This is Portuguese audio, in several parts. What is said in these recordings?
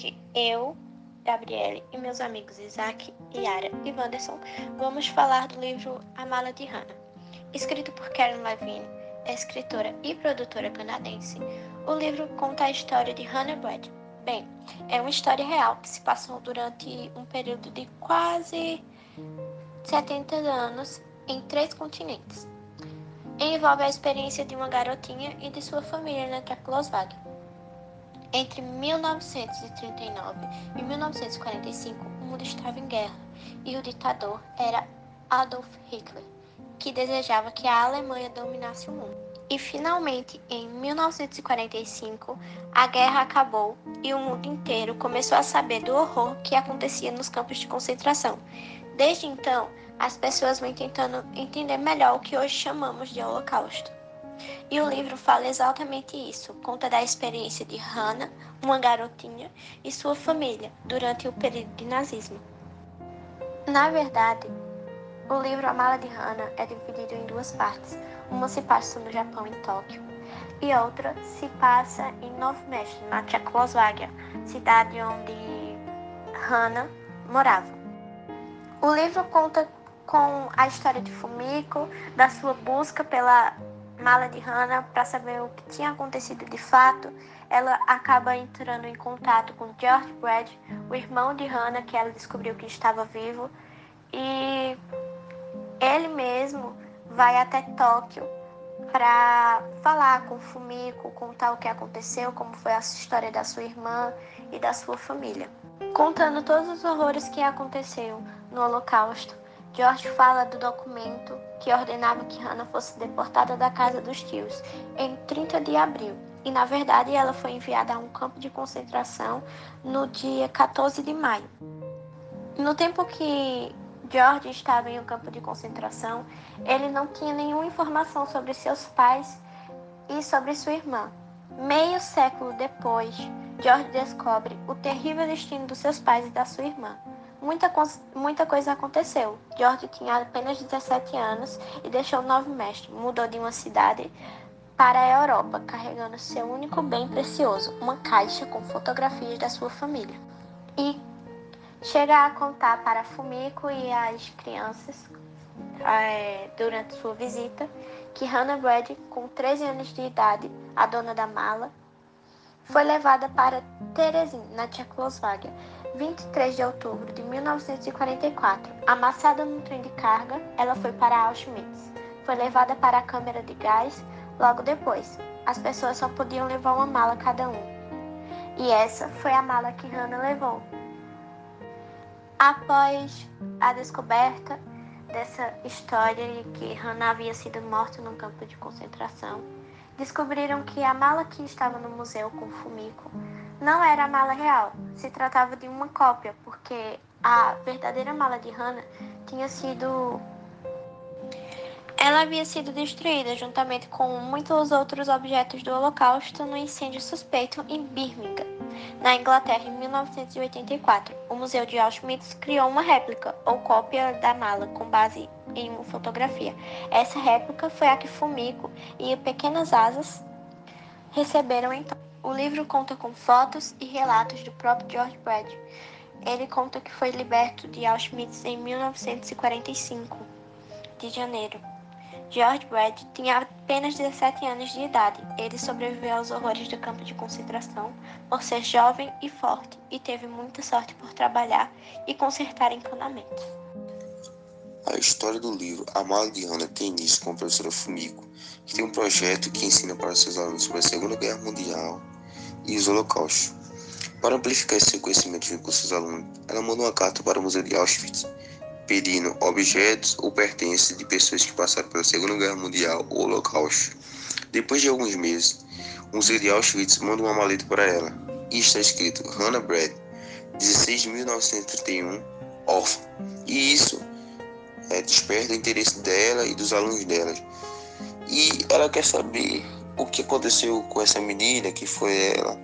Hoje eu, Gabriele e meus amigos Isaac, Yara e Wanderson vamos falar do livro A Mala de Hannah. Escrito por Karen Levine, escritora e produtora canadense, o livro conta a história de Hannah Brad. Bem, é uma história real que se passou durante um período de quase 70 anos em três continentes. Envolve a experiência de uma garotinha e de sua família na Tchecoslováquia. Entre 1939 e 1945, o mundo estava em guerra e o ditador era Adolf Hitler, que desejava que a Alemanha dominasse o mundo. E finalmente, em 1945, a guerra acabou e o mundo inteiro começou a saber do horror que acontecia nos campos de concentração. Desde então, as pessoas vêm tentando entender melhor o que hoje chamamos de Holocausto. E o livro fala exatamente isso. Conta da experiência de Hannah, uma garotinha, e sua família durante o período de nazismo. Na verdade, o livro A Mala de Hannah é dividido em duas partes. Uma se passa no Japão, em Tóquio, e outra se passa em Novo México, na Tchecoslováquia, cidade onde Hannah morava. O livro conta com a história de Fumiko, da sua busca pela mala de Hannah para saber o que tinha acontecido de fato. Ela acaba entrando em contato com George Brad, o irmão de Hannah, que ela descobriu que estava vivo, e ele mesmo vai até Tóquio para falar com Fumiko, contar o que aconteceu, como foi a história da sua irmã e da sua família. Contando todos os horrores que aconteceu no Holocausto, George fala do documento que ordenava que Hannah fosse deportada da casa dos tios em 30 de abril. E na verdade ela foi enviada a um campo de concentração no dia 14 de maio. No tempo que George estava em um campo de concentração, ele não tinha nenhuma informação sobre seus pais e sobre sua irmã. Meio século depois, George descobre o terrível destino dos seus pais e da sua irmã. Muita, muita coisa aconteceu. George tinha apenas 17 anos e deixou Novo México. Mudou de uma cidade para a Europa, carregando seu único bem precioso, uma caixa com fotografias da sua família. E chega a contar para Fumiko e as crianças, é, durante sua visita, que Hannah Brady, com 13 anos de idade, a dona da mala, foi levada para Terezin, na Tchecoslováquia, 23 de outubro de 1944. Amassada num trem de carga, ela foi para Auschwitz. Foi levada para a câmara de gás logo depois. As pessoas só podiam levar uma mala cada um. E essa foi a mala que Hannah levou. Após a descoberta dessa história de que Hannah havia sido morta num campo de concentração, descobriram que a mala que estava no museu com Fumiko não era a mala real, se tratava de uma cópia, porque a verdadeira mala de Hannah tinha sido. Ela havia sido destruída juntamente com muitos outros objetos do Holocausto no incêndio suspeito em Birmingham, na Inglaterra, em 1984. O Museu de Auschwitz criou uma réplica ou cópia da mala com base em uma fotografia. Essa réplica foi a que Fumiko e Pequenas Asas receberam então. O livro conta com fotos e relatos do próprio George Brad. Ele conta que foi liberto de Auschwitz em 1945, de janeiro. George Brad tinha apenas 17 anos de idade. Ele sobreviveu aos horrores do campo de concentração por ser jovem e forte e teve muita sorte por trabalhar e consertar encanamentos. A história do livro A Mala de Hannah tem início com a professora Fumiko, que tem um projeto que ensina para seus alunos sobre a Segunda Guerra Mundial e os Holocaustos. Para amplificar esse conhecimento com seus alunos, ela mandou uma carta para o Museu de Auschwitz, pedindo objetos ou pertences de pessoas que passaram pela Segunda Guerra Mundial ou Holocausto. Depois de alguns meses, o Museu de Auschwitz manda uma maleta para ela, e está escrito Hannah Brad, 16 de 1931, órfã. E isso desperta o interesse dela e dos alunos dela. E ela quer saber o que aconteceu com essa menina, que foi ela.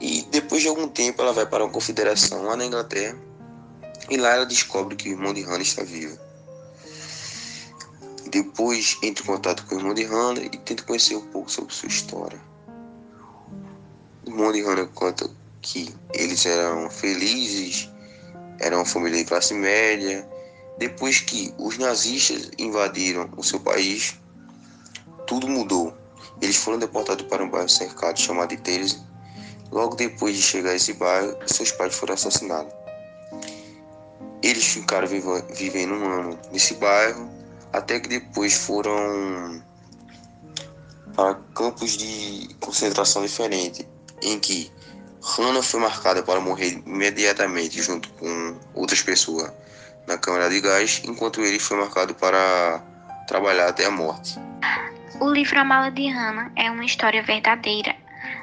E depois de algum tempo ela vai para uma confederação lá na Inglaterra e lá ela descobre que o irmão de Hannah está vivo. Depois entra em contato com o irmão de Hannah e tenta conhecer um pouco sobre sua história. O irmão de Hannah conta que eles eram felizes, eram uma família de classe média. Depois que os nazistas invadiram o seu país, tudo mudou. Eles foram deportados para um bairro cercado chamado Teresa. Logo depois de chegar a esse bairro, seus pais foram assassinados. Eles ficaram vivendo um ano nesse bairro, até que depois foram para campos de concentração diferentes, em que Hannah foi marcada para morrer imediatamente junto com outras pessoas na câmara de gás, enquanto ele foi marcado para trabalhar até a morte. O livro A Mala de Hannah é uma história verdadeira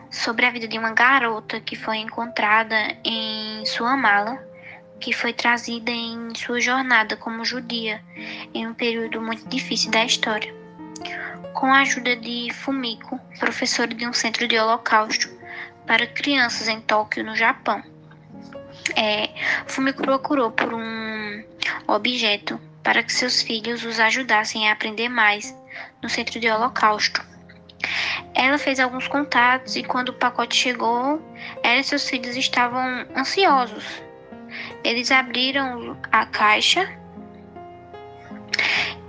sobre a vida de uma garota que foi encontrada em sua mala, que foi trazida em sua jornada como judia em um período muito difícil da história. Com a ajuda de Fumiko, professora de um centro de holocausto para crianças em Tóquio, no Japão. É, Fumiko procurou por um objeto para que seus filhos os ajudassem a aprender mais no centro de holocausto. Ela fez alguns contatos e quando o pacote chegou, ela e seus filhos estavam ansiosos. Eles abriram a caixa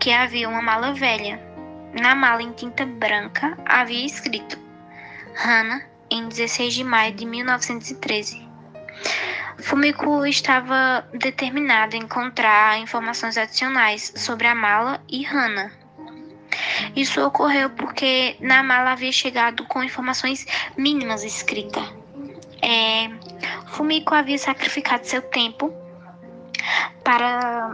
que havia uma mala velha. Na mala em tinta branca havia escrito Hannah em 16 de maio de 1913. Fumiko estava determinada a encontrar informações adicionais sobre a mala e Hannah. Isso ocorreu porque na mala havia chegado com informações mínimas escritas. É, Fumiko havia sacrificado seu tempo para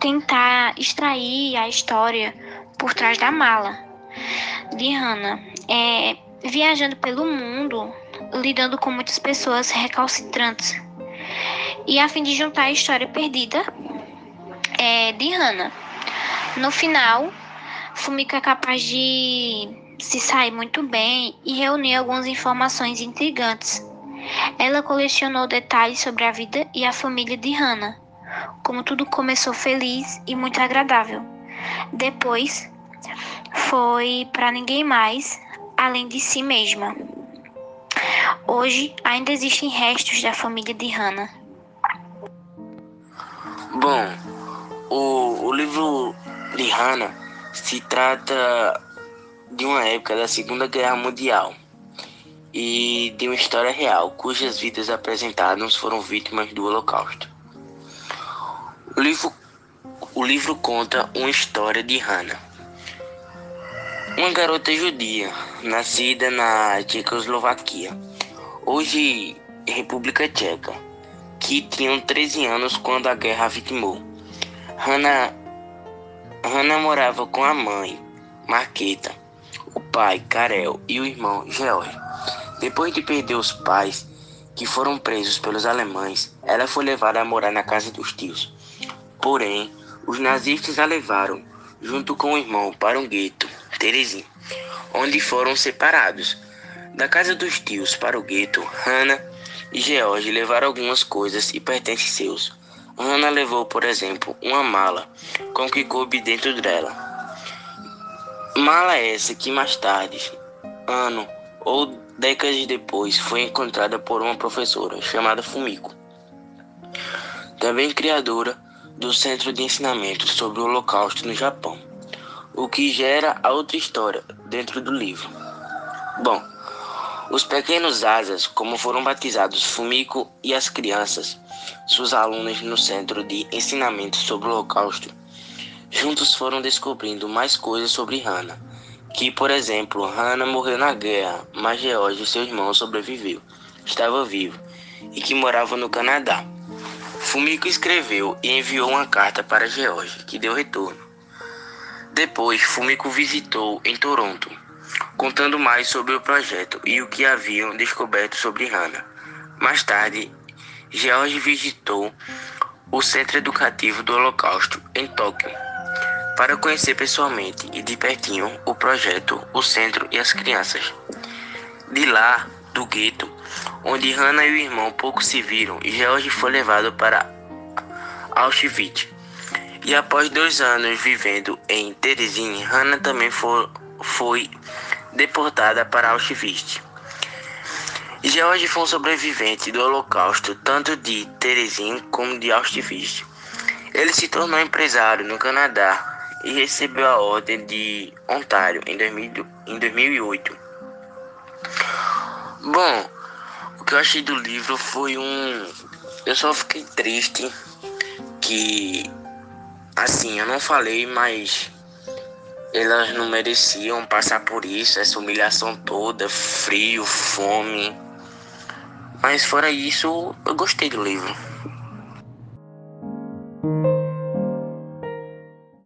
tentar extrair a história por trás da mala de Hannah. É, viajando pelo mundo, lidando com muitas pessoas recalcitrantes. E a fim de juntar a história perdida é, de Hannah. No final, Fumiko é capaz de se sair muito bem e reunir algumas informações intrigantes. Ela colecionou detalhes sobre a vida e a família de Hannah, como tudo começou feliz e muito agradável. Depois, foi para ninguém mais além de si mesma. Hoje ainda existem restos da família de Hannah. Bom, o, o livro de Hannah se trata de uma época da Segunda Guerra Mundial e de uma história real, cujas vidas apresentadas foram vítimas do Holocausto. O livro, o livro conta uma história de Hannah, uma garota judia nascida na Tchecoslovaquia, hoje República Tcheca, que tinha 13 anos quando a guerra vitimou. Hannah Hannah morava com a mãe, Marqueta, o pai, Karel, e o irmão, George. Depois de perder os pais, que foram presos pelos alemães, ela foi levada a morar na casa dos tios. Porém, os nazistas a levaram, junto com o irmão, para um gueto, Terezinha, onde foram separados. Da casa dos tios para o gueto, Hannah e George levaram algumas coisas e pertences seus. Hannah levou, por exemplo, uma mala com o que coube dentro dela. Mala essa que mais tarde, ano ou décadas depois, foi encontrada por uma professora chamada Fumiko, também criadora do Centro de Ensinamento sobre o Holocausto no Japão, o que gera a outra história dentro do livro. Bom, os pequenos asas, como foram batizados Fumiko e as crianças, suas alunas no Centro de Ensinamento sobre o Holocausto, juntos foram descobrindo mais coisas sobre Hannah. Que, por exemplo, Hannah morreu na guerra, mas George, seu irmão, sobreviveu, estava vivo e que morava no Canadá. Fumiko escreveu e enviou uma carta para George, que deu retorno. Depois, Fumiko visitou em Toronto, contando mais sobre o projeto e o que haviam descoberto sobre Hannah. Mais tarde, George visitou o Centro Educativo do Holocausto em Tóquio para conhecer pessoalmente e de pertinho o projeto, o centro e as crianças. De lá, do gueto, onde Hannah e o irmão pouco se viram, George foi levado para Auschwitz. E após dois anos vivendo em Teresine, Hannah também foi, foi deportada para Auschwitz. George foi um sobrevivente do Holocausto, tanto de Teresin como de Auschwitz. Ele se tornou empresário no Canadá e recebeu a Ordem de Ontário em, 2000, em 2008. Bom, o que eu achei do livro foi um. Eu só fiquei triste que. Assim, eu não falei, mas elas não mereciam passar por isso, essa humilhação toda, frio, fome. Mas fora isso, eu gostei do livro.